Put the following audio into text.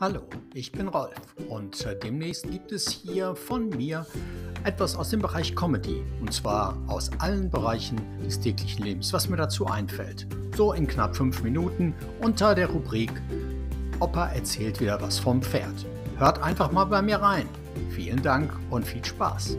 Hallo, ich bin Rolf und äh, demnächst gibt es hier von mir etwas aus dem Bereich Comedy und zwar aus allen Bereichen des täglichen Lebens, was mir dazu einfällt. So in knapp fünf Minuten unter der Rubrik Opa erzählt wieder was vom Pferd. Hört einfach mal bei mir rein. Vielen Dank und viel Spaß.